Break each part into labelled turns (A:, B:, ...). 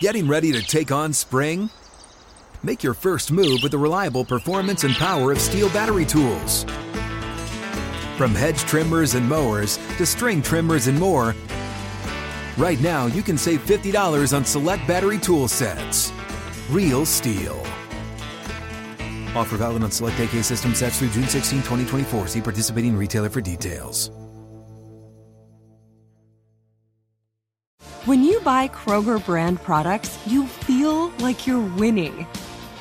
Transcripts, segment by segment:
A: Getting ready to take on spring? Make your first move with the reliable performance and power of steel battery tools. From hedge trimmers and mowers to string trimmers and more, right now you can save $50 on select battery tool sets. Real steel. Offer valid on select AK system sets through June 16, 2024. See participating retailer for details.
B: When you buy Kroger brand products, you feel like you're winning.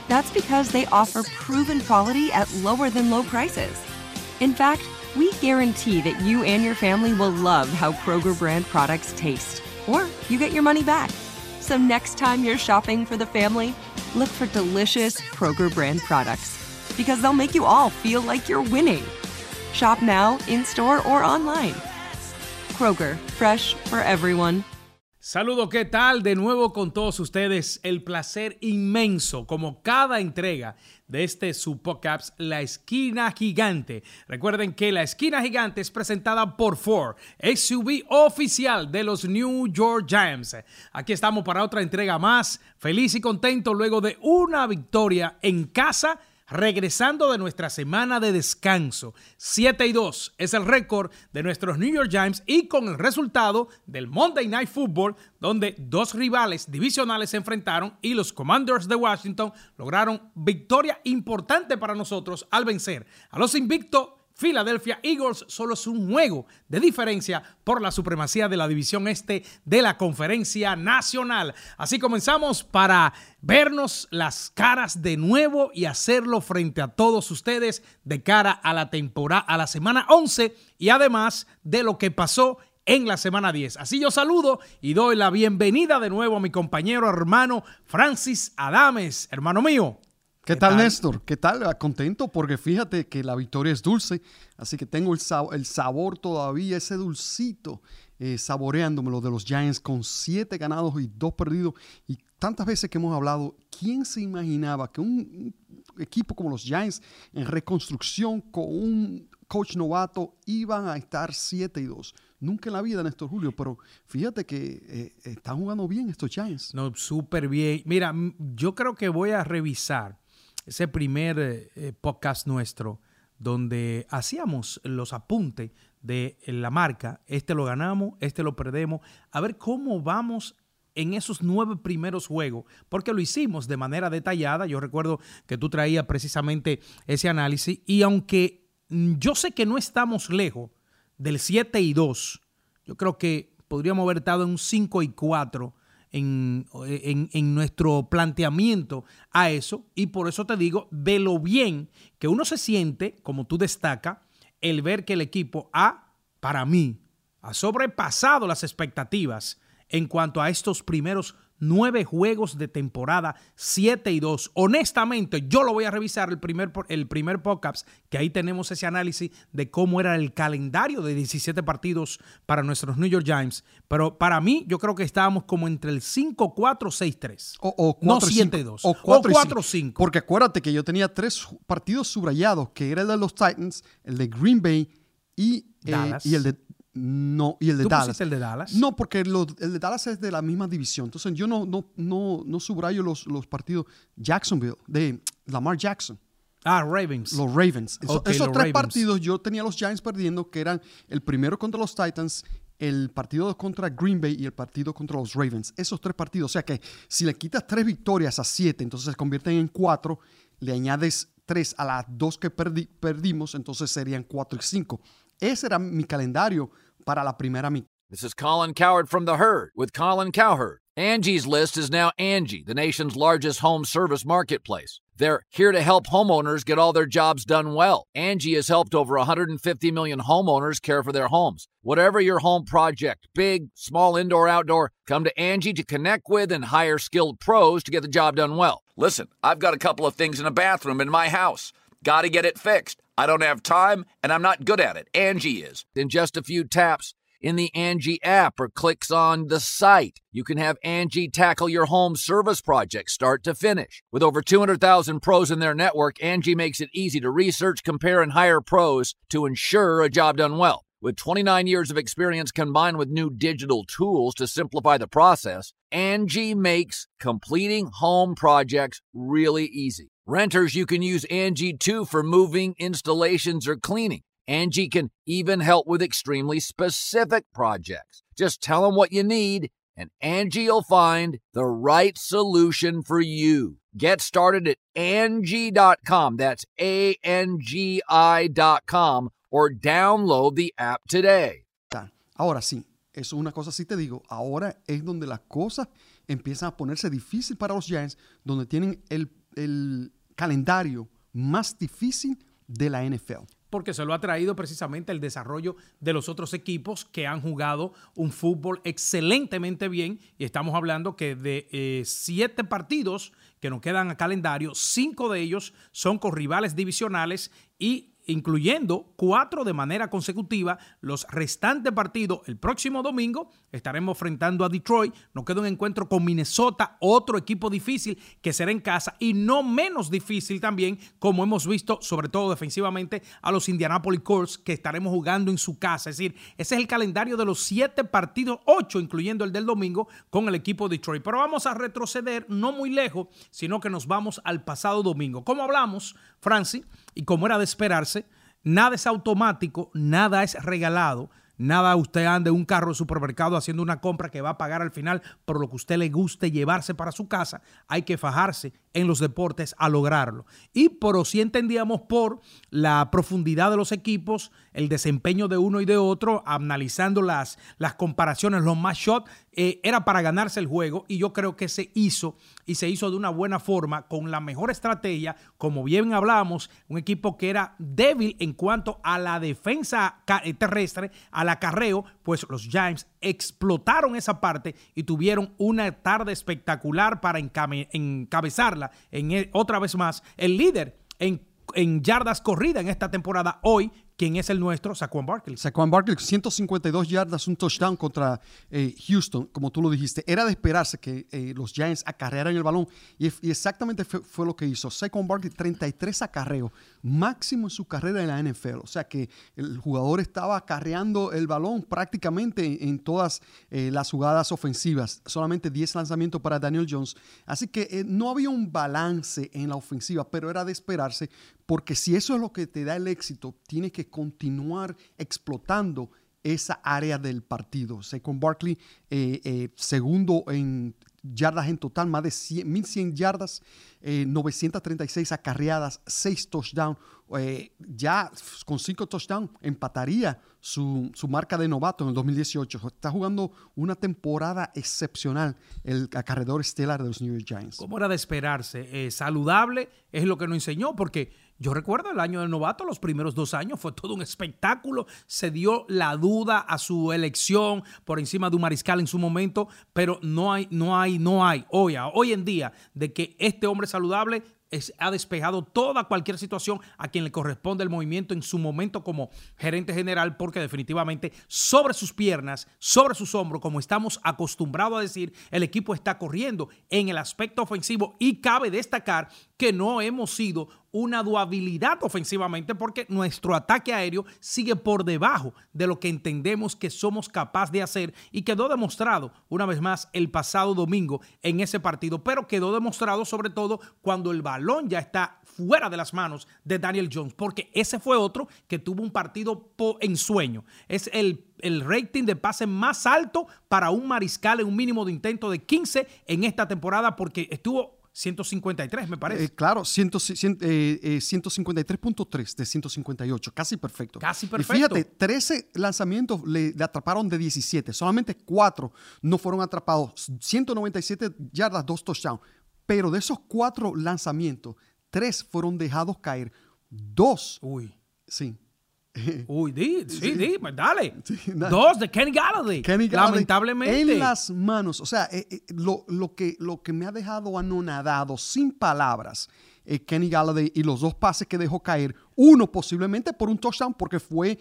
B: That's because they offer proven quality at lower than low prices. In fact, we guarantee that you and your family will love how Kroger brand products taste, or you get your money back. So next time you're shopping for the family, look for delicious Kroger brand products because they'll make you all feel like you're winning. Shop now, in store, or online. Kroger, fresh for everyone.
C: Saludos, ¿qué tal? De nuevo con todos ustedes, el placer inmenso, como cada entrega de este su podcast, La Esquina Gigante. Recuerden que La Esquina Gigante es presentada por Ford, SUV oficial de los New York Giants. Aquí estamos para otra entrega más, feliz y contento luego de una victoria en casa regresando de nuestra semana de descanso. 7 y 2 es el récord de nuestros New York Giants y con el resultado del Monday Night Football, donde dos rivales divisionales se enfrentaron y los Commanders de Washington lograron victoria importante para nosotros al vencer a los invictos Philadelphia Eagles solo es un juego de diferencia por la supremacía de la división este de la conferencia nacional. Así comenzamos para vernos las caras de nuevo y hacerlo frente a todos ustedes de cara a la temporada, a la semana 11 y además de lo que pasó en la semana 10. Así yo saludo y doy la bienvenida de nuevo a mi compañero hermano Francis Adames, hermano mío.
D: ¿Qué, tal, Néstor? ¿Qué tal? Ah, contento porque fíjate que la victoria es dulce, así que tengo el, sabor, todavía, ese dulcito, eh, saboreándomelo de los Giants con siete ganados y dos perdidos. Y tantas veces que hemos hablado, ¿quién se imaginaba que un, equipo como los Giants en reconstrucción con un coach novato iban a estar 7 y 2? Nunca en la vida, Néstor Julio, pero fíjate que eh, están jugando bien estos Giants.
C: No, súper bien. Mira, yo creo que voy a revisar ese primer eh, eh, podcast nuestro donde hacíamos los apuntes de la marca, este lo ganamos, este lo perdemos, a ver cómo vamos en esos nueve primeros juegos, porque lo hicimos de manera detallada, yo recuerdo que tú traías precisamente ese análisis, y aunque yo sé que no estamos lejos del 7 y 2, yo creo que podríamos haber estado en un 5 y 4 en, nuestro planteamiento a eso. Y por eso te digo de lo bien que uno se siente, como tú destaca, el ver que el equipo ha, para mí, ha sobrepasado las expectativas en cuanto a estos primeros nueve juegos de temporada, 7 y 2. Honestamente, yo lo voy a revisar el primer, el primer podcast, que ahí tenemos ese análisis de cómo era el calendario de 17 partidos para nuestros New York Giants. Pero para mí, yo creo que estábamos como entre el 5-4, 6-3.
D: O, o 4, no 7-2. O 4-5. Porque acuérdate que yo tenía tres partidos subrayados, que era el de los Titans, el de Green Bay y, eh, y el de no, y el de
C: ¿Tú
D: Dallas.
C: el de Dallas?
D: No, porque el de Dallas es de la misma división. Entonces yo no, no, no, no subrayo los, los partidos Jacksonville, de Lamar Jackson.
C: Ah, Ravens.
D: Los Ravens. esos tres partidos yo tenía los Giants perdiendo, que eran el primero contra los Titans, el partido contra Green Bay y el partido contra los Ravens. Esos tres partidos. O sea que si le quitas tres victorias a siete, entonces se convierten en cuatro, le añades tres a las dos que perdimos, entonces serían cuatro y cinco. Ese era mi calendario para la primera mitad.
E: This is Colin Cowherd from The Herd with Colin Cowherd. Angie's List is now Angie, the nation's largest home service marketplace. They're here to help homeowners get all their jobs done well. Angie has helped over 150 million homeowners care for their homes. Whatever your home project, big, small, indoor, outdoor, come to Angie to connect with and hire skilled pros to get the job done well. Listen, I've got a couple of things in a bathroom in my house. Got to get it fixed. I don't have time and I'm not good at it. Angie is. In just a few taps in the Angie app or clicks on the site, you can have Angie tackle your home service project start to finish. With over 200,000 pros in their network, Angie makes it easy to research, compare, and hire pros to ensure a job done well. With 29 years of experience combined with new digital tools to simplify the process, Angie makes completing home projects really easy. Renters, you can use Angie too for moving, installations, or cleaning. Angie can even help with extremely specific projects. Just tell them what you need, and Angie'll find the right solution for you. Get started at Angie.com. That's A N G I.com or download the app today.
D: Ahora sí, eso es una cosa sí te digo. Ahora es donde las cosas empiezan a ponerse difícil para los Giants, donde tienen el, el calendario más difícil de la NFL
C: porque se lo ha traído precisamente el desarrollo de los otros equipos que han jugado un fútbol excelentemente bien. Y estamos hablando que de eh, siete partidos que nos quedan a calendario, cinco de ellos son con rivales divisionales y incluyendo cuatro de manera consecutiva. Los restantes partidos el próximo domingo estaremos enfrentando a Detroit. Nos queda un encuentro con Minnesota, otro equipo difícil que será en casa y no menos difícil también, como hemos visto, sobre todo defensivamente, a los Indianapolis Colts que estaremos jugando en su casa. Es decir, ese es el calendario de los siete partidos, ocho incluyendo el del domingo, con el equipo de Detroit. Pero vamos a retroceder no muy lejos, sino que nos vamos al pasado domingo. Como hablamos, Francis, y como era de esperarse, nada es automático, nada es regalado. Nada, usted ande un carro de supermercado haciendo una compra que va a pagar al final por lo que usted le guste llevarse para su casa. Hay que fajarse en los deportes a lograrlo. Y por si entendíamos por la profundidad de los equipos, el desempeño de uno y de otro, analizando las, las comparaciones, los más shots, eh, era para ganarse el juego y yo creo que se hizo y se hizo de una buena forma, con la mejor estrategia, como bien hablamos, un equipo que era débil en cuanto a la defensa eh, terrestre, al acarreo, pues los Giants explotaron esa parte y tuvieron una tarde espectacular para en e, otra vez más el líder en en yardas corridas en esta temporada hoy, ¿Quién es el nuestro? Saquon Barkley.
D: Saquon Barkley, 152 yardas, un touchdown contra eh, Houston, como tú lo dijiste. Era de esperarse que eh, los Giants acarrearan el balón y, exactamente fue, lo que hizo. Saquon Barkley, 33 acarreos, máximo en su carrera en la NFL. O sea que el jugador estaba acarreando el balón prácticamente en todas eh, las jugadas ofensivas. Solamente 10 lanzamientos para Daniel Jones. Así que no había un balance en la ofensiva, pero era de esperarse porque si eso es lo que te da el éxito, tienes que continuar explotando esa área del partido. con Barkley, eh, eh, segundo en yardas en total, más de 1.100 yardas, 936 eh, acarreadas, 6 touchdowns. ya con 5 touchdowns empataría su, marca de novato en el 2018. Está jugando una temporada excepcional el acarreador estelar de los New York Giants.
C: ¿Cómo era de esperarse? saludable es lo que nos enseñó, porque yo recuerdo el año del novato, los primeros dos años fue todo un espectáculo. Se dio la duda a su elección por encima de un mariscal en su momento, pero no hay, no hay, no hay hoy, hoy en día de que este hombre saludable ha despejado toda cualquier situación a quien le corresponde el movimiento en su momento como gerente general, porque definitivamente sobre sus piernas, sobre sus hombros, como estamos acostumbrados a decir, el equipo está corriendo en el aspecto ofensivo y cabe destacar que no hemos sido una duabilidad ofensivamente porque nuestro ataque aéreo sigue por debajo de lo que entendemos que somos capaces de hacer y quedó demostrado una vez más el pasado domingo en ese partido, pero quedó demostrado sobre todo cuando el balón ya está fuera de las manos de Daniel Jones, porque ese fue otro que tuvo un partido en sueño. Es el el rating de pase más alto para un mariscal en un mínimo de intento de 15 en esta temporada porque estuvo 153, me parece.
D: Eh, claro, 153.3 eh, de 158, casi perfecto.
C: Casi perfecto.
D: Y fíjate, 13 lanzamientos le, atraparon de 17, solamente 4 no fueron atrapados, 197 yardas, 2 touchdowns. Pero de esos 4 lanzamientos, 3 fueron dejados caer, 2.
C: Uy.
D: Sí,
C: Uy, di, sí, di, pues dale. Dos de Kenny Galladay. Lamentablemente.
D: En las manos. O sea, eh, eh, lo, que, lo que me ha dejado anonadado, sin palabras, eh, Kenny Galladay y los dos pases que dejó caer. Uno posiblemente por un touchdown, porque fue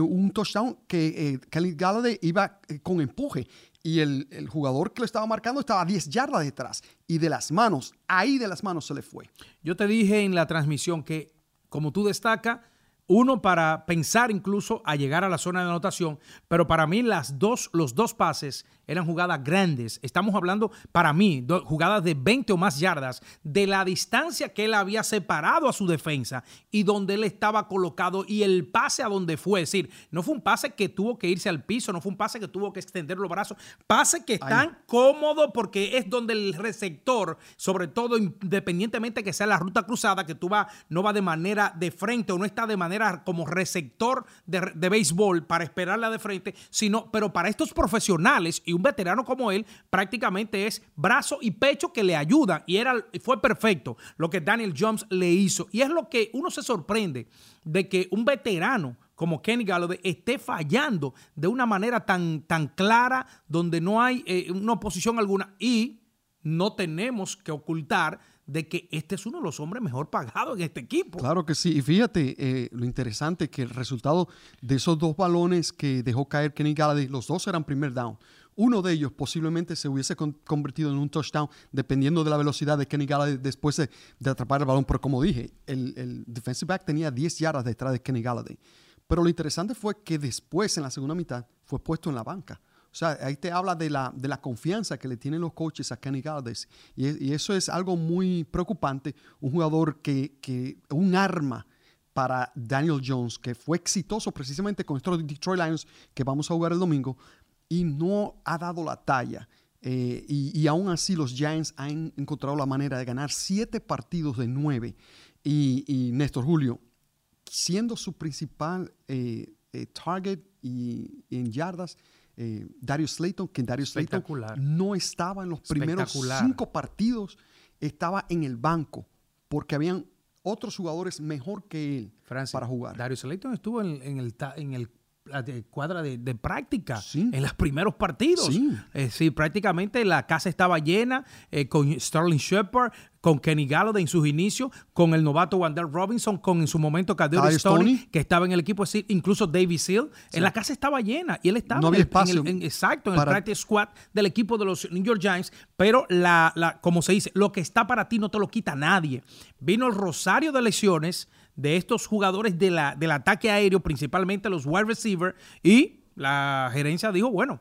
D: un touchdown que Kenny Galladay iba con empuje. Y el, el, jugador que lo estaba marcando estaba a 10 yardas detrás. Y de las manos, ahí de las manos se le fue.
C: Yo te dije en la transmisión que, como tú destacas, uno para pensar incluso a llegar a la zona de anotación, pero para mí las dos, los dos pases eran jugadas grandes. Estamos hablando, para mí, jugadas de 20 o más yardas, de la distancia que él había separado a su defensa y donde él estaba colocado y el pase a donde fue. Es decir, no fue un pase que tuvo que irse al piso, no fue un pase que tuvo que extender los brazos, pase que están cómodo porque es donde el receptor, sobre todo independientemente que sea la ruta cruzada, que tú va, no va de manera de frente o no está de manera como receptor de, de béisbol para esperarla de frente, sino, pero para estos profesionales y un veterano como él prácticamente es brazo y pecho que le ayudan y era, fue perfecto lo que Daniel Jones le hizo. Y es lo que uno se sorprende de que un veterano como Kenny Galladay esté fallando de una manera tan, tan clara donde no hay eh, una oposición alguna y no tenemos que ocultar de que este es uno de los hombres mejor pagados en este equipo.
D: Claro que sí. Y fíjate eh, lo interesante que el resultado de esos dos balones que dejó caer Kenny Galladay, los dos eran primer down. Uno de ellos posiblemente se hubiese convertido en un touchdown dependiendo de la velocidad de Kenny Galladay después de, atrapar el balón. Pero como dije, el, defensive back tenía 10 yardas detrás de Kenny Galladay. Pero lo interesante fue que después, en la segunda mitad, fue puesto en la banca. O sea, ahí te habla de la, de la confianza que le tienen los coaches a Kenny Galladay. Y, eso es algo muy preocupante. Un jugador que, que, un arma para Daniel Jones, que fue exitoso precisamente con estos Detroit Lions que vamos a jugar el domingo, y no ha dado la talla. Eh, y, aún así los Giants han encontrado la manera de ganar siete partidos de nueve. Y, Néstor Julio, siendo su principal eh, eh, target y, en yardas, Darius Slayton, que Darius Slayton no estaba en los primeros cinco partidos, estaba en el banco, porque habían otros jugadores mejor que él para jugar.
C: Darius Slayton estuvo en, en, el, en el de cuadra de, práctica en los primeros partidos. Eh, sí. prácticamente la casa estaba llena eh, con Sterling Shepard, con Kenny Galladay en sus inicios, con el novato Wander Robinson, con en su momento Kaderi Stoney, que estaba en el equipo, incluso David Seal. En la casa estaba llena y él estaba
D: no había espacio
C: exacto, en el practice squad del equipo de los New York Giants, pero la, la, como se dice, lo que está para ti no te lo quita nadie. Vino el rosario de lesiones de estos jugadores de la, del ataque aéreo, principalmente los wide receivers, y la gerencia dijo, bueno,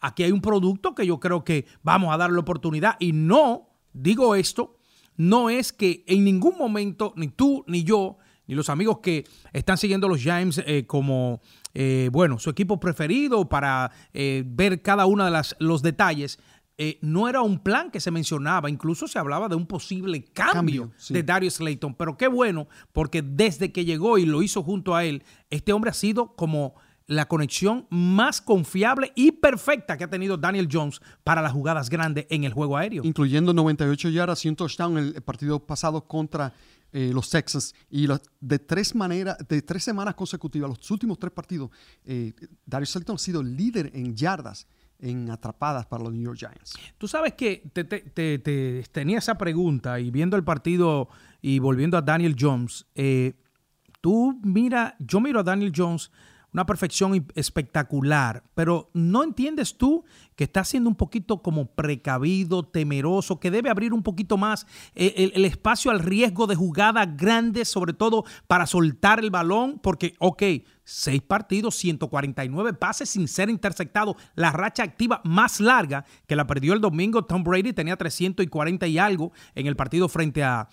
C: aquí hay un producto que yo creo que vamos a darle oportunidad. Y no, digo esto, no es que en ningún momento, ni tú, ni yo, ni los amigos que están siguiendo los Giants eh, como, eh, bueno, su equipo preferido para eh, ver cada uno de las, los detalles, eh, no era un plan que se mencionaba, incluso se hablaba de un posible cambio, de Darius Slayton, pero qué bueno, porque desde que llegó y lo hizo junto a él, este hombre ha sido como la conexión más confiable y perfecta que ha tenido Daniel Jones para las jugadas grandes en el juego aéreo.
D: Incluyendo 98 yardas y un touchdown en el partido pasado contra eh, los Texans. Y de, tres maneras, de tres semanas consecutivas, los últimos tres partidos, eh, Darius Slayton ha sido líder en yardas en atrapadas para los New York Giants.
C: Tú sabes que te, tenía esa pregunta y viendo el partido y volviendo a Daniel Jones, eh, tú mira, yo miro a Daniel Jones una perfección espectacular, pero ¿no entiendes tú que está siendo un poquito como precavido, temeroso, que debe abrir un poquito más eh, el, espacio al riesgo de jugadas grandes, sobre todo para soltar el balón? Porque, ok, seis partidos, 149 pases sin ser interceptado, la racha activa más larga que la perdió el domingo Tom Brady, tenía 340 y algo en el partido frente a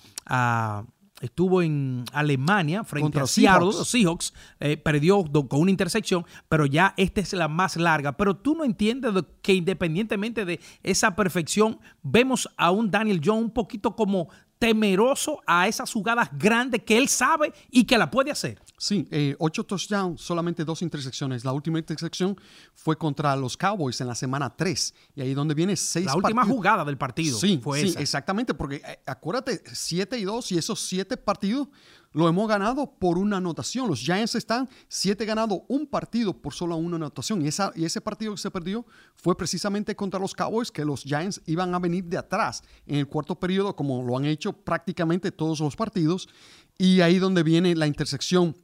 C: estuvo en Alemania frente a Seattle, los Seahawks, eh, perdió con una intersección, pero ya esta es la más larga. Pero tú no entiendes que independientemente de esa perfección, vemos a un Daniel Jones un poquito como temeroso a esas jugadas grandes que él sabe y que la puede hacer.
D: Sí, eh, ocho touchdowns, solamente dos intersecciones. La última intersección fue contra los Cowboys en la semana 3. Y ahí donde viene seis
C: La última jugada del partido
D: sí,
C: fue
D: sí, exactamente, porque eh, acuérdate, 7 y 2 y esos siete partidos lo hemos ganado por una anotación. Los Giants están siete ganados un partido por solo una anotación. Y, esa, y ese partido que se perdió fue precisamente contra los Cowboys, que los Giants iban a venir de atrás en el cuarto periodo, como lo han hecho prácticamente todos los partidos. Y ahí donde viene la intersección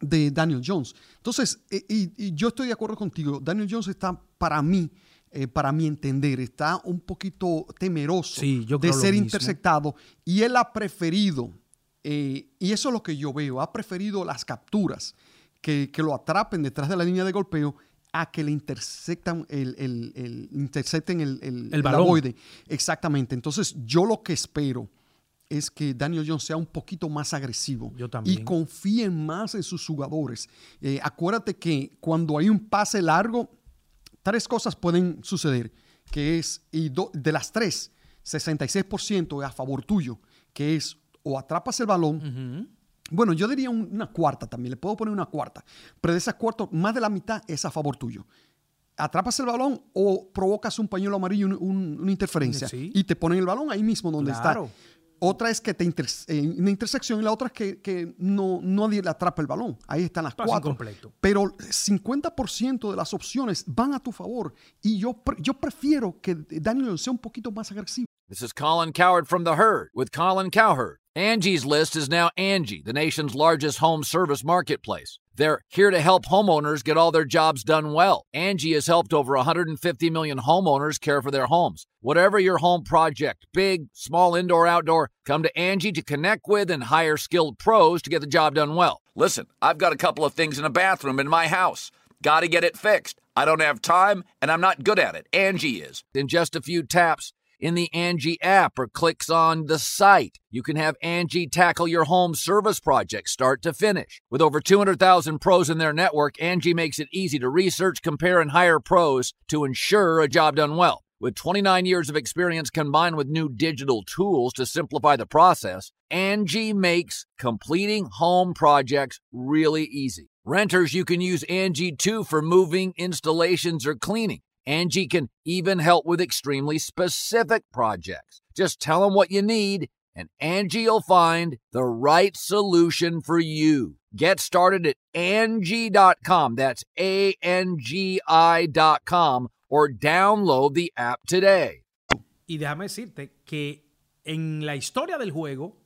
D: de Daniel Jones. Entonces, eh, y, yo estoy de acuerdo contigo, Daniel Jones está para mí, eh, para mi entender, está un poquito temeroso de ser interceptado y él ha preferido Eh, y eso es lo que yo veo. Ha preferido las capturas que, que lo atrapen detrás de la línea de golpeo a que le intersectan el, el, el intercepten el, el,
C: el
D: Exactamente. Entonces, yo lo que espero es que Daniel Jones sea un poquito más agresivo
C: yo también.
D: y confíe más en sus jugadores. Eh, acuérdate que cuando hay un pase largo, tres cosas pueden suceder, que es, y de las tres, 66% es a favor tuyo, que es o atrapas el balón, bueno, yo diría una cuarta también, le puedo poner una cuarta, pero de esa cuarta, más de la mitad es a favor tuyo. Atrapas el balón o provocas un pañuelo amarillo, una interferencia, y te ponen el balón ahí mismo donde está. Otra es que te en una intersección y la otra es que, que, no nadie le atrapa el balón. Ahí están las cuatro.
C: Completo.
D: Pero 50% de las opciones van a tu favor y yo, yo prefiero que Daniel sea un poquito más agresivo.
E: This is Colin Cowherd from The Herd with Colin Cowherd. Angie's List is now Angie, the nation's largest home service marketplace. They're here to help homeowners get all their jobs done well. Angie has helped over 150 million homeowners care for their homes. Whatever your home project, big, small, indoor, outdoor, come to Angie to connect with and hire skilled pros to get the job done well. Listen, I've got a couple of things in a bathroom in my house. Got to get it fixed. I don't have time and I'm not good at it. Angie is. In just a few taps, in the Angie app or clicks on the site. You can have Angie tackle your home service project start to finish. With over 200,000 pros in their network, Angie makes it easy to research, compare, and hire pros to ensure a job done well. With 29 years of experience combined with new digital tools to simplify the process, Angie makes completing home projects really easy. Renters, you can use Angie too for moving, installations, or cleaning. Angie can even help with extremely specific projects. Just tell them what you need and Angie'll find the right solution for you. Get started at Angie.com. That's A N G I.com or download the app today.
C: Y déjame decirte que en la historia del juego,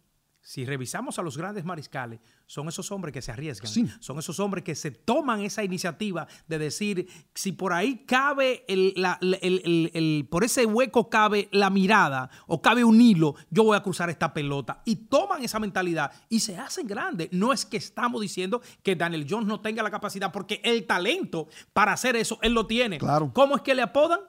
C: si revisamos a los grandes mariscales, son esos hombres que se arriesgan, son esos hombres que se toman esa iniciativa de decir, si por ahí cabe, el, por ese hueco cabe la mirada o cabe un hilo, yo voy a cruzar esta pelota. Y toman esa mentalidad y se hacen grandes. No es que estamos diciendo que Daniel Jones no tenga la capacidad, porque el talento para hacer eso, él lo tiene.
D: Claro.
C: ¿Cómo es que le apodan?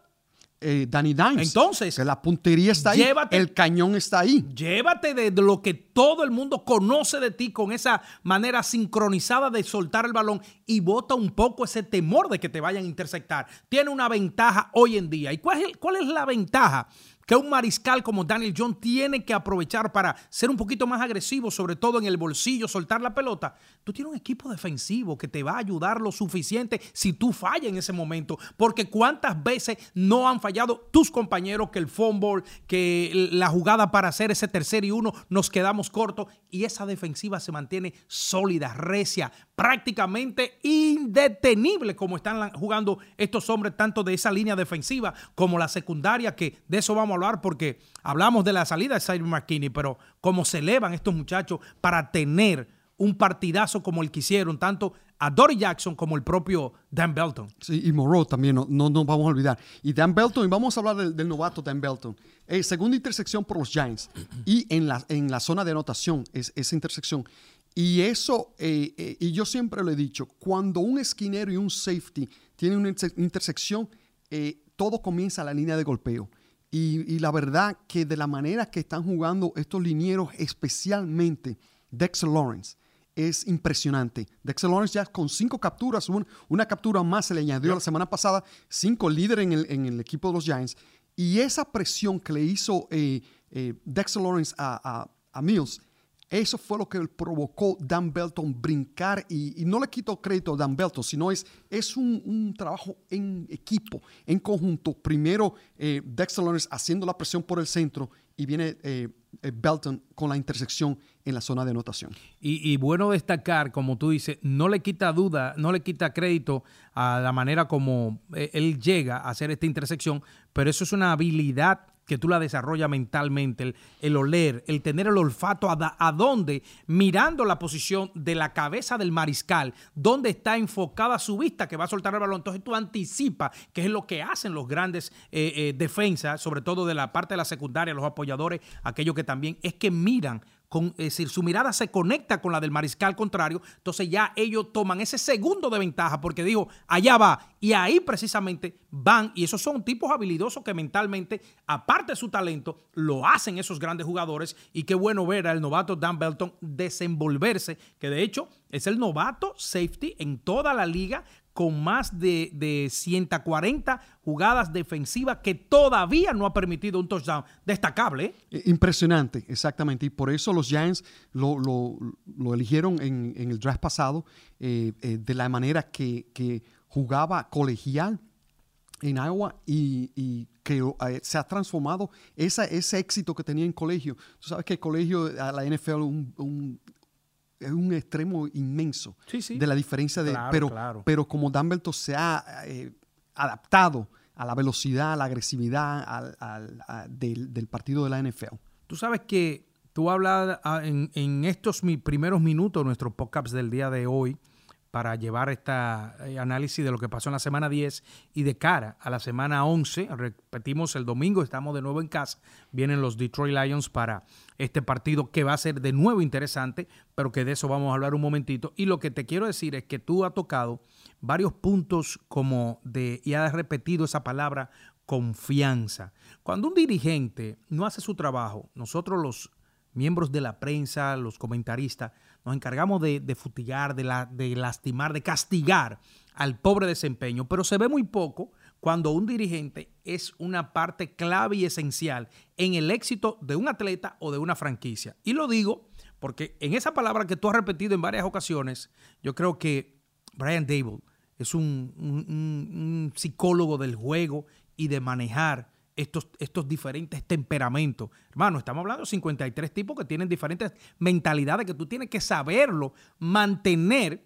D: Eh, Danny Dimes.
C: Entonces,
D: que la puntería está ahí, el cañón está ahí.
C: Llévate de, lo que todo el mundo conoce de ti con esa manera sincronizada de soltar el balón y bota un poco ese temor de que te vayan a interceptar. Tiene una ventaja hoy en día. ¿Y cuál es, cuál es la ventaja? Que un mariscal como Daniel John tiene que aprovechar para ser un poquito más agresivo, sobre todo en el bolsillo, soltar la pelota. Tú tienes un equipo defensivo que te va a ayudar lo suficiente si tú fallas en ese momento. Porque cuántas veces no han fallado tus compañeros que el fumble, que la jugada para hacer ese tercer y uno, nos quedamos cortos y esa defensiva se mantiene sólida, recia, prácticamente indetenible como están jugando estos hombres, tanto de esa línea defensiva como la secundaria, que de eso vamos a hablar porque hablamos de la salida de Simon McKinney, pero cómo se elevan estos muchachos para tener un partidazo como el que hicieron, tanto a Dory Jackson como el propio Dan Belton.
D: Sí, y Moreau también, no nos vamos a olvidar. Y Dan Belton, y vamos a hablar del, novato Dan Belton. Eh, segunda intersección por los Giants. Y en la, en la zona de anotación, es, esa intersección. Y eso, eh, eh, y yo siempre lo he dicho, cuando un esquinero y un safety tienen una intersección, todo comienza a la línea de golpeo. Y, la verdad que de la manera que están jugando estos linieros, especialmente Dexter Lawrence, es impresionante. Dexter Lawrence ya con cinco capturas, una captura más se le añadió la semana pasada, cinco líderes en el, equipo de los Giants. Y esa presión que le hizo eh, eh, Dexter Lawrence a, Mills, eso fue lo que provocó Dan Belton brincar y, no le quito crédito a Dan Belton, sino es, es un, trabajo en equipo, en conjunto. Primero eh, Dexter Lawrence haciendo la presión por el centro y viene eh, eh, Belton con la intersección en la zona de anotación.
C: Y, bueno destacar, como tú dices, no le quita duda, no le quita crédito a la manera como eh, él llega a hacer esta intersección, pero eso es una habilidad que tú la desarrollas mentalmente, el, oler, el tener el olfato a, a, dónde, mirando la posición de la cabeza del mariscal, dónde está enfocada su vista que va a soltar el balón. Entonces tú anticipas, que es lo que hacen los grandes defensas, sobre todo de la parte de la secundaria, los apoyadores, aquellos que también es que miran con, es decir, su mirada se conecta con la del mariscal contrario, entonces ya ellos toman ese segundo de ventaja porque dijo, allá va, y ahí precisamente van, y esos son tipos habilidosos que mentalmente, aparte de su talento, lo hacen esos grandes jugadores, y qué bueno ver al novato Dan Belton desenvolverse, que de hecho es el novato safety en toda la liga con más de, de 140 jugadas defensivas que todavía no ha permitido un touchdown destacable.
D: ¿eh? Impresionante, exactamente. Y por eso los Giants lo, eligieron en, el draft pasado eh, eh, de la manera que, jugaba colegial en Iowa y, que se ha transformado ese éxito que tenía en colegio. Tú sabes que el colegio la NFL un, es un extremo inmenso de la diferencia de... pero, pero como Dumbledore se ha eh, adaptado a la velocidad, a la agresividad del, partido de la NFL.
C: Tú sabes que tú hablas ah, en, en estos primeros minutos de nuestros podcasts del día de hoy, para llevar este análisis de lo que pasó en la semana 10 y de cara a la semana 11. Repetimos, el domingo estamos de nuevo en casa. Vienen los Detroit Lions para este partido que va a ser de nuevo interesante, pero que de eso vamos a hablar un momentito. Y lo que te quiero decir es que tú has tocado varios puntos como de, y has repetido esa palabra, confianza. Cuando un dirigente no hace su trabajo, nosotros los miembros de la prensa, los comentaristas, nos encargamos de, de futigar, de, la, de lastimar, de castigar al pobre desempeño, pero se ve muy poco cuando un dirigente es una parte clave y esencial en el éxito de un atleta o de una franquicia. Y lo digo porque en esa palabra que tú has repetido en varias ocasiones, yo creo que Brian Dable es un psicólogo del juego y de manejar estos, estos diferentes temperamentos. Hermano, estamos hablando de 53 tipos que tienen diferentes mentalidades que tú tienes que saberlo, mantener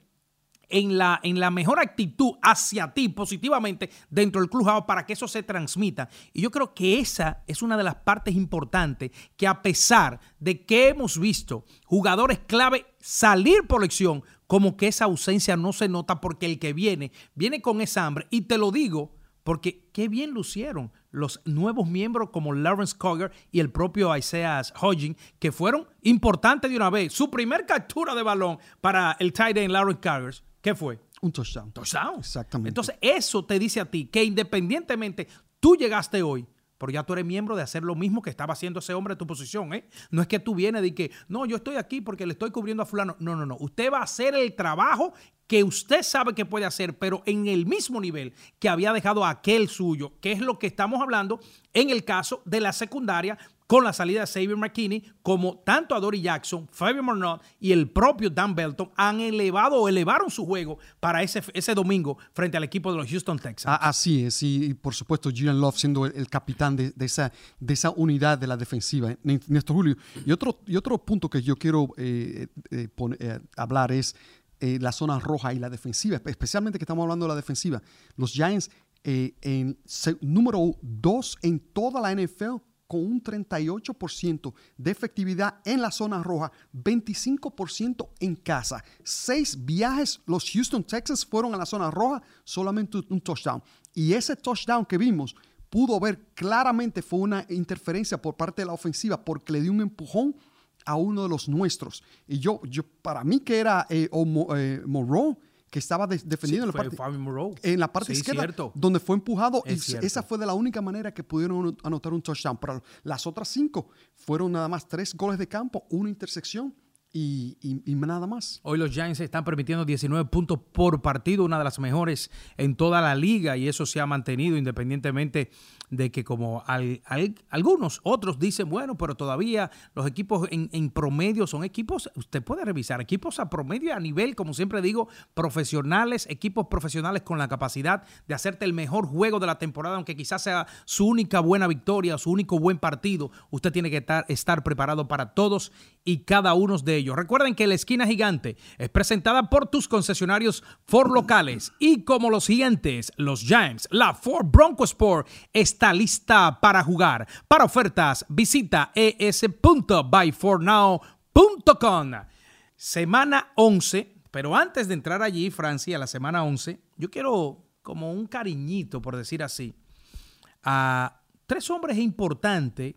C: en la, en la mejor actitud hacia ti positivamente dentro del club para que eso se transmita. Y yo creo que esa es una de las partes importantes que a pesar de que hemos visto jugadores clave salir por lección, como que esa ausencia no se nota porque el que viene, viene con esa hambre. Y te lo digo porque qué bien lucieron los nuevos miembros como Lawrence Cogger y el propio Isaiah Hodgins, que fueron importantes de una vez. Su primer captura de balón para el tight end Lawrence Cogger, ¿qué fue?
D: Un touchdown.
C: Touchdown.
D: Exactamente.
C: Entonces, eso te dice a ti que independientemente tú llegaste hoy, pero ya tú eres miembro de hacer lo mismo que estaba haciendo ese hombre en tu posición. ¿eh? No es que tú vienes de que, no, yo estoy aquí porque le estoy cubriendo a fulano. No, no, no. Usted va a hacer el trabajo que usted sabe que puede hacer, pero en el mismo nivel que había dejado aquel suyo, que es lo que estamos hablando en el caso de la secundaria con la salida de Xavier McKinney, como tanto a Dory Jackson, Fabio Mornot y el propio Dan Belton han elevado o elevaron su juego para ese, ese domingo frente al equipo de los Houston Texans.
D: Así es, y por supuesto Julian Love siendo el, capitán de, esa, de esa unidad de la defensiva. Néstor Julio, y otro, y otro punto que yo quiero eh, eh, eh, hablar es la zona roja y la defensiva, especialmente que estamos hablando de la defensiva. Los Giants en número 2 en toda la NFL con un 38% de efectividad en la zona roja, 25% en casa. Seis viajes, los Houston Texas fueron a la zona roja, solamente un touchdown. Y ese touchdown que vimos pudo ver claramente fue una interferencia por parte de la ofensiva porque le dio un empujón a uno de los nuestros. Y yo, yo para mí que era eh, eh que estaba defendiendo en, la parte, en la parte izquierda, donde fue empujado. y esa fue de la única manera que pudieron anotar un touchdown. Pero las otras cinco fueron nada más tres goles de campo, una intersección y, nada más.
C: Hoy los Giants están permitiendo 19 puntos por partido, una de las mejores en toda la liga, y eso se ha mantenido independientemente de que como algunos otros dicen, bueno, pero todavía los equipos en, promedio son equipos, usted puede revisar, equipos a promedio a nivel, como siempre digo, profesionales, equipos profesionales con la capacidad de hacerte el mejor juego de la temporada, aunque quizás sea su única buena victoria, su único buen partido, usted tiene que estar, estar preparado para todos y cada uno de Recuerden que la esquina gigante es presentada por tus concesionarios Ford locales y como los siguientes, los Giants, la Ford Bronco Sport está lista para jugar. Para ofertas, visita es.byfornow.com. Semana 11, pero antes de entrar allí, Francia, la semana 11, yo quiero como un cariñito, por decir así, a tres hombres importantes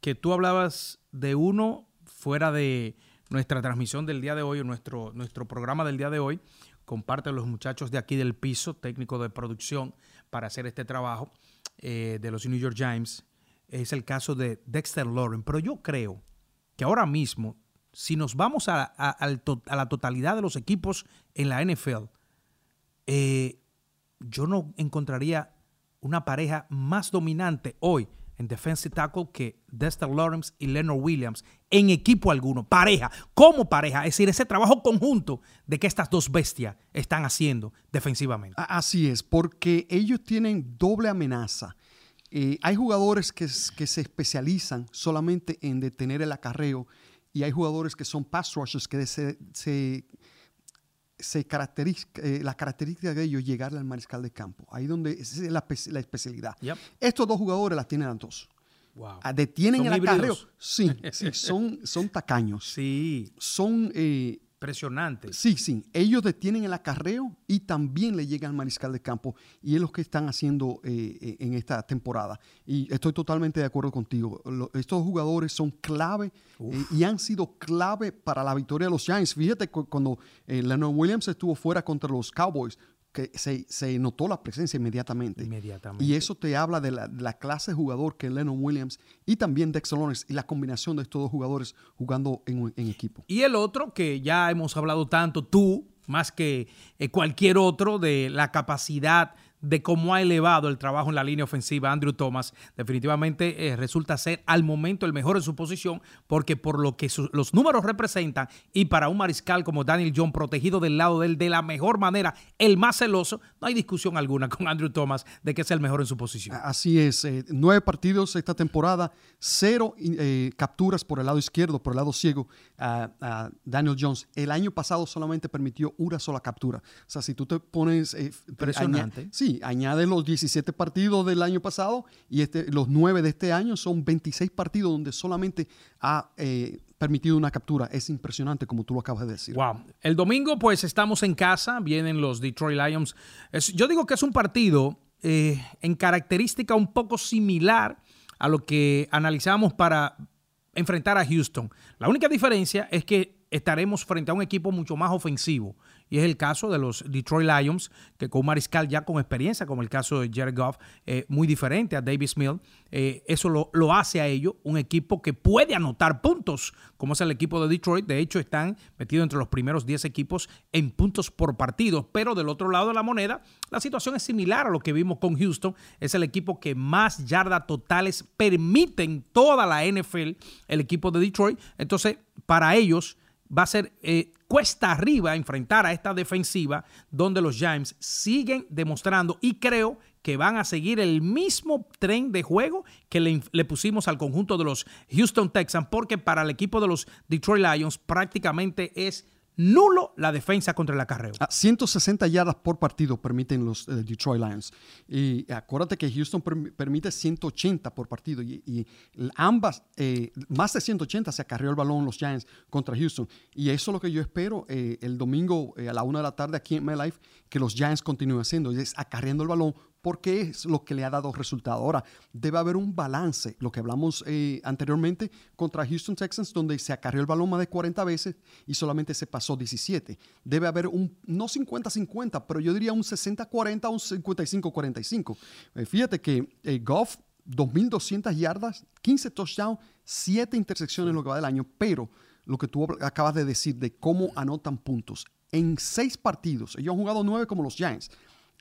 C: que tú hablabas de uno fuera de nuestra transmisión del día de hoy, nuestro, nuestro programa del día de hoy, con parte de los muchachos de aquí del piso, técnico de producción, para hacer este trabajo eh, de los New York Giants. Es el caso de Dexter Lawrence. Pero yo creo que ahora mismo, si nos vamos a, la totalidad de los equipos en la NFL, eh, yo no encontraría una pareja más dominante hoy en defensive tackle que Dexter Lawrence y Leonard Williams en equipo alguno, pareja, como pareja, es decir, ese trabajo conjunto de que estas dos bestias están haciendo defensivamente.
D: Así es, porque ellos tienen doble amenaza. Eh, hay jugadores que, se especializan solamente en detener el acarreo y hay jugadores que son pass rushers que se se caracteriza, eh, la característica de ellos es llegarle al mariscal de campo. Ahí donde es la, especialidad. Estos dos jugadores las tienen a dos. Ah, detienen el acarreo. Sí, sí, son, son tacaños.
C: Sí.
D: Son
C: eh, Impresionante.
D: Sí, sí. Ellos detienen el acarreo y también le llegan al mariscal de campo. Y es lo que están haciendo eh, eh, en esta temporada. Y estoy totalmente de acuerdo contigo. estos jugadores son clave eh, y han sido clave para la victoria de los Giants. Fíjate cuando Leonard Williams estuvo fuera contra los Cowboys, que se, notó la presencia inmediatamente.
C: Inmediatamente.
D: Y eso te habla de la, clase de jugador que Lennon Williams y también Dexter Lawrence y la combinación de estos dos jugadores jugando en, equipo.
C: Y el otro que ya hemos hablado tanto, tú, más que eh, cualquier otro, de la capacidad de cómo ha elevado el trabajo en la línea ofensiva Andrew Thomas, definitivamente eh, resulta ser al momento el mejor en su posición, porque por lo que los números representan y para un mariscal como Daniel John protegido del lado de él de la mejor manera, el más celoso, no hay discusión alguna con Andrew Thomas de que es el mejor en su posición.
D: Así es, eh, nueve partidos esta temporada, cero eh, capturas por el lado izquierdo, por el lado ciego a, Daniel Jones. El año pasado solamente permitió una sola captura. O sea, si tú te pones...
C: Impresionante.
D: sí, añade los 17 partidos del año pasado y este, los 9 de este año son 26 partidos donde solamente ha eh, permitido una captura. Es impresionante como tú lo acabas de decir.
C: Wow. El domingo pues estamos en casa, vienen los Detroit Lions. yo digo que es un partido eh, en característica un poco similar a lo que analizamos para enfrentar a Houston. La única diferencia es que estaremos frente a un equipo mucho más ofensivo. Y es el caso de los Detroit Lions, que con un mariscal ya con experiencia, como el caso de Jared Goff, eh, muy diferente a Davis Mill, eh, eso lo, lo, hace a ellos un equipo que puede anotar puntos, como es el equipo de Detroit. De hecho, están metidos entre los primeros 10 equipos en puntos por partido. Pero del otro lado de la moneda, la situación es similar a lo que vimos con Houston. Es el equipo que más yardas totales permiten toda la NFL, el equipo de Detroit. Entonces, para ellos va a ser eh, cuesta arriba enfrentar a esta defensiva donde los Giants siguen demostrando y creo que van a seguir el mismo tren de juego que le, le, pusimos al conjunto de los Houston Texans porque para el equipo de los Detroit Lions prácticamente es nulo la defensa contra el acarreo.
D: 160 yardas por partido permiten los eh, Detroit Lions. Y acuérdate que Houston permite 180 por partido. Y, ambas, eh, más de 180 se acarreó el balón los Giants contra Houston. Y eso es lo que yo espero eh, el domingo a la una de la tarde aquí en MetLife, que los Giants continúen haciendo, es acarreando el balón porque es lo que le ha dado resultado. Ahora, debe haber un balance, lo que hablamos eh, anteriormente contra Houston Texans, donde se acarrió el balón más de 40 veces y solamente se pasó 17. Debe haber un, no 50-50, pero yo diría un 60-40 o un 55-45. Eh, fíjate que eh, Goff, 2.200 yardas, 15 touchdowns, 7 intersecciones en lo que va del año, pero lo que tú acabas de decir de cómo anotan puntos. En seis partidos, ellos han jugado nueve como los Giants.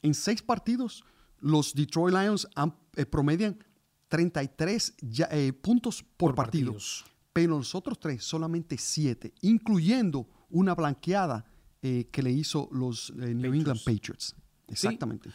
D: En seis partidos, los Detroit Lions eh, promedian 33 eh, puntos por, partido, pero los otros tres solamente 7, incluyendo una blanqueada eh, que le hizo los New England Patriots. Exactamente.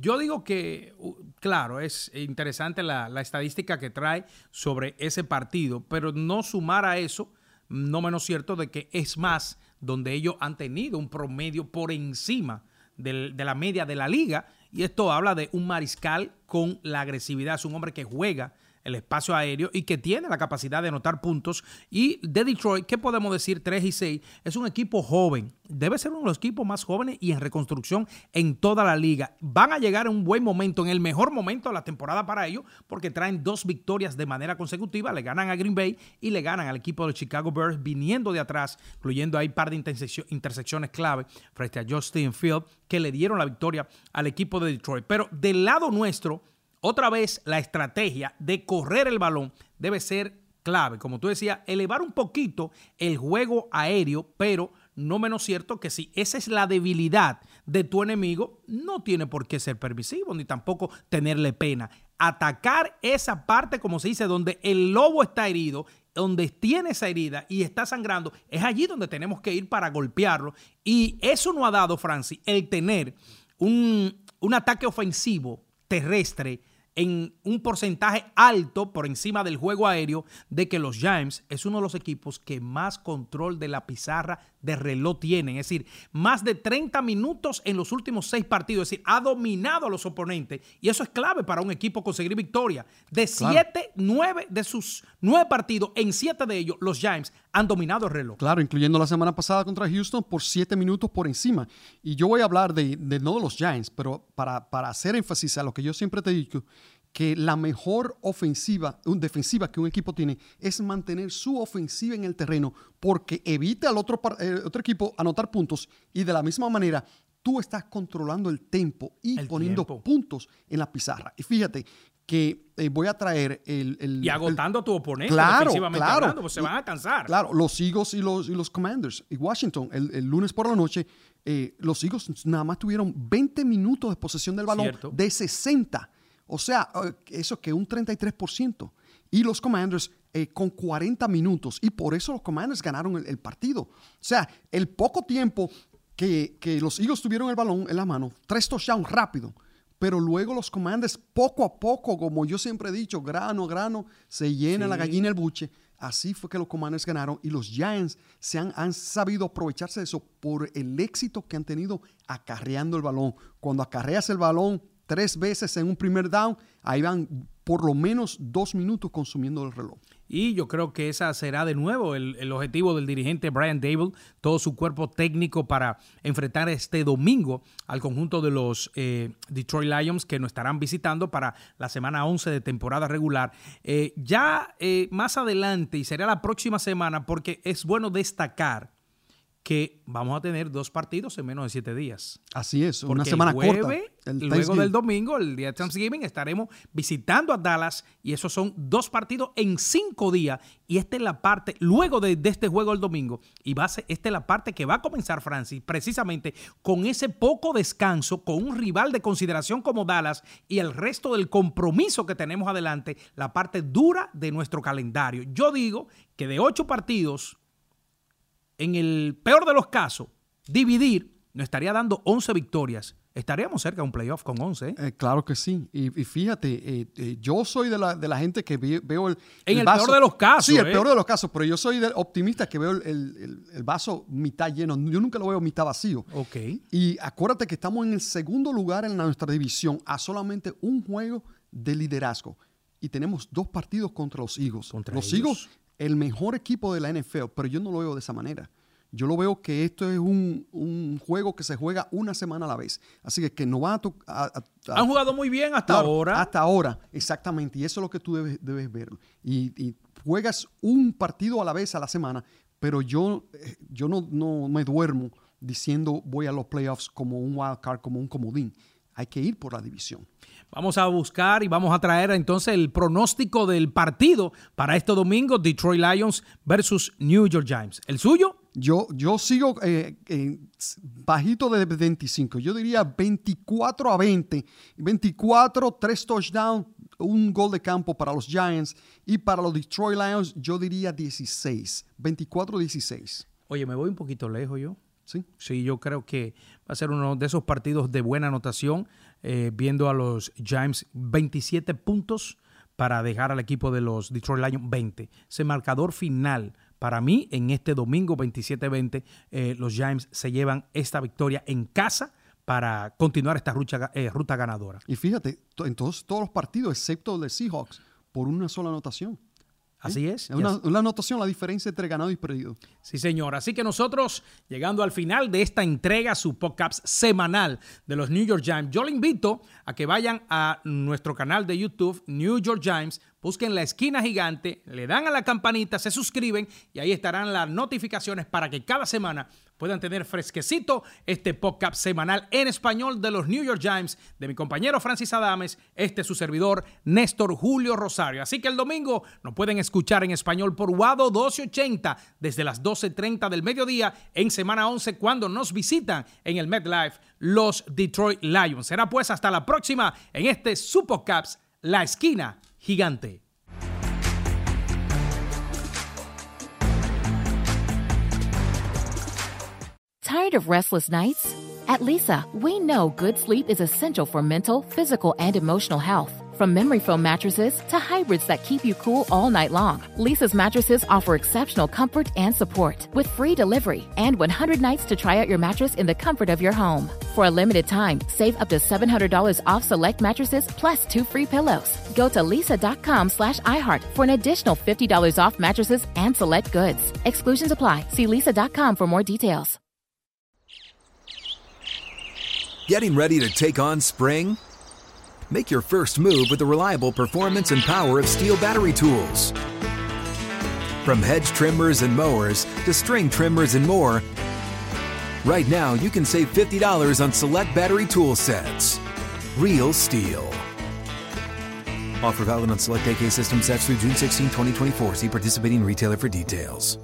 C: yo digo que, claro, es interesante la, la, estadística que trae sobre ese partido, pero no sumar a eso, no menos cierto de que es más donde ellos han tenido un promedio por encima de la media de la liga y esto habla de un mariscal con la agresividad. Es un hombre que juega el espacio aéreo y que tiene la capacidad de anotar puntos. Y de Detroit, ¿qué podemos decir? 3 y 6. Es un equipo joven. Debe ser uno de los equipos más jóvenes y en reconstrucción en toda la liga. Van a llegar en un buen momento, en el mejor momento de la temporada para ellos, porque traen dos victorias de manera consecutiva. Le ganan a Green Bay y le ganan al equipo de Chicago Bears viniendo de atrás, incluyendo ahí un par de intersecciones clave frente a Justin Field que le dieron la victoria al equipo de Detroit. Pero del lado nuestro, otra vez la estrategia de correr el balón debe ser clave. Como tú decías, elevar un poquito el juego aéreo, pero no menos cierto que si esa es la debilidad de tu enemigo, no tiene por qué ser permisivo ni tampoco tenerle pena. Atacar esa parte, como se dice, donde el lobo está herido, donde tiene esa herida y está sangrando, es allí donde tenemos que ir para golpearlo. Y eso no ha dado, Francis, el tener un, un ataque ofensivo terrestre en un porcentaje alto por encima del juego aéreo de que los Giants es uno de los equipos que más control de la pizarra de reloj tienen. Es decir, más de 30 minutos en los últimos seis partidos. Es decir, ha dominado a los oponentes y eso es clave para un equipo conseguir victoria. De siete, nueve de sus nueve partidos, en siete de ellos, los Giants han dominado el reloj.
D: Claro, incluyendo la semana pasada contra Houston por siete minutos por encima. Y yo voy a hablar de, no de los Giants, pero para, para hacer énfasis a lo que yo siempre te digo, que la mejor ofensiva, un defensiva que un equipo tiene es mantener su ofensiva en el terreno porque evita al otro, eh, otro equipo anotar puntos y de la misma manera tú estás controlando el tempo y poniendo puntos en la pizarra. Y fíjate que eh, voy a traer el,
C: Y agotando
D: a
C: tu oponente
D: claro, claro,
C: pues se van a cansar.
D: Claro, los Eagles y los, y los Commanders y Washington el, lunes por la noche, eh, los Eagles nada más tuvieron 20 minutos de posesión del balón de 60 o sea, eh, eso que un 33%. Y los Commanders eh, con 40 minutos. Y por eso los Commanders ganaron el, partido. O sea, el poco tiempo que, los Eagles tuvieron el balón en la mano, tres touchdowns rápido. Pero luego los Commanders, poco a poco, como yo siempre he dicho, grano a grano, se llena la gallina el buche. Así fue que los Commanders ganaron y los Giants se han, han, sabido aprovecharse de eso por el éxito que han tenido acarreando el balón. Cuando acarreas el balón, tres veces en un primer down, ahí van por lo menos dos minutos consumiendo el reloj.
C: Y yo creo que esa será de nuevo el, objetivo del dirigente Brian Dable, todo su cuerpo técnico para enfrentar este domingo al conjunto de los eh, Detroit Lions que nos estarán visitando para la semana 11 de temporada regular. Eh, ya eh, más adelante, y será la próxima semana, porque es bueno destacar que vamos a tener dos partidos en menos de siete días.
D: Así es, una semana corta.
C: luego del domingo, el día de Thanksgiving, estaremos visitando a Dallas y esos son dos partidos en cinco días. Y esta es la parte, luego de, este juego el domingo, y va a ser, esta es la parte que va a comenzar Francis, precisamente con ese poco descanso, con un rival de consideración como Dallas y el resto del compromiso que tenemos adelante, la parte dura de nuestro calendario. Yo digo que de ocho partidos, en el peor de los casos, dividir, nos estaría dando 11 victorias. Estaríamos cerca de un playoff con 11. ¿eh?
D: Eh, claro que sí. Y, fíjate, eh, yo soy de la, de la, gente que veo el.
C: En el, peor de los casos.
D: Sí, el peor de los casos, pero yo soy optimista que veo el, el, vaso mitad lleno. Yo nunca lo veo mitad vacío.
C: Ok.
D: Y acuérdate que estamos en el segundo lugar en nuestra división a solamente un juego de liderazgo. Y tenemos dos partidos contra los Eagles.
C: Contra
D: los
C: Eagles
D: el mejor equipo de la NFL, pero yo no lo veo de esa manera. Yo lo veo que esto es un, juego que se juega una semana a la vez. Así que, que no va a,
C: Han jugado muy bien hasta ahora.
D: Hasta ahora, exactamente. Y eso es lo que tú debes, debes ver. Y, juegas un partido a la vez a la semana, pero yo, eh, yo no, no me duermo diciendo voy a los playoffs como un wild card, como un comodín. Hay que ir por la división.
C: Vamos a buscar y vamos a traer entonces el pronóstico del partido para este domingo, Detroit Lions versus New York Giants. ¿El suyo?
D: Yo, yo sigo eh, bajito de 25. Yo diría 24 a 20. 24, 3 touchdowns, un gol de campo para los Giants. Y para los Detroit Lions, yo diría 16. 24-16.
C: Oye, me voy un poquito lejos yo.
D: Sí.
C: Sí, yo creo que va a ser uno de esos partidos de buena anotación. Eh, viendo a los Giants 27 puntos para dejar al equipo de los Detroit Lions 20. Ese marcador final para mí en este domingo 27-20 eh, los Giants se llevan esta victoria en casa para continuar esta ruta, eh, ruta ganadora.
D: Y fíjate, en todos, todos los partidos, excepto el de Seahawks, por una sola anotación.
C: Así es.
D: Es una, una anotación la diferencia entre ganado y perdido.
C: Sí, señor. Así que nosotros, llegando al final de esta entrega, su podcast semanal de los New York Giants, yo le invito a que vayan a nuestro canal de YouTube, New York Giants, busquen la esquina gigante, le dan a la campanita, se suscriben y ahí estarán las notificaciones para que cada semana puedan tener fresquecito este podcast semanal en español de los New York Giants de mi compañero Francis Adames, este es su servidor Néstor Julio Rosario. Así que el domingo nos pueden escuchar en español por Wado 1280 desde las 12.30 del mediodía en semana 11 cuando nos visitan en el MetLife los Detroit Lions. Será pues hasta la próxima en este Caps, la esquina gigante.
F: Tired of restless nights? At Lisa, we know good sleep is essential for mental, physical, and emotional health. From memory foam mattresses to hybrids that keep you cool all night long, Lisa's mattresses offer exceptional comfort and support with free delivery and 100 nights to try out your mattress in the comfort of your home. For a limited time, save up to $700 off select mattresses plus two free pillows. Go to lisa.com slash iHeart for an additional $50 off mattresses and select goods. Exclusions apply. See lisa.com for more details.
A: Getting ready to take on spring? Make your first move with the reliable performance and power of steel battery tools. From hedge trimmers and mowers to string trimmers and more, right now you can save $50 on select battery tool sets. Real steel. Offer valid on select AK system sets through June 16, 2024. See participating retailer for details.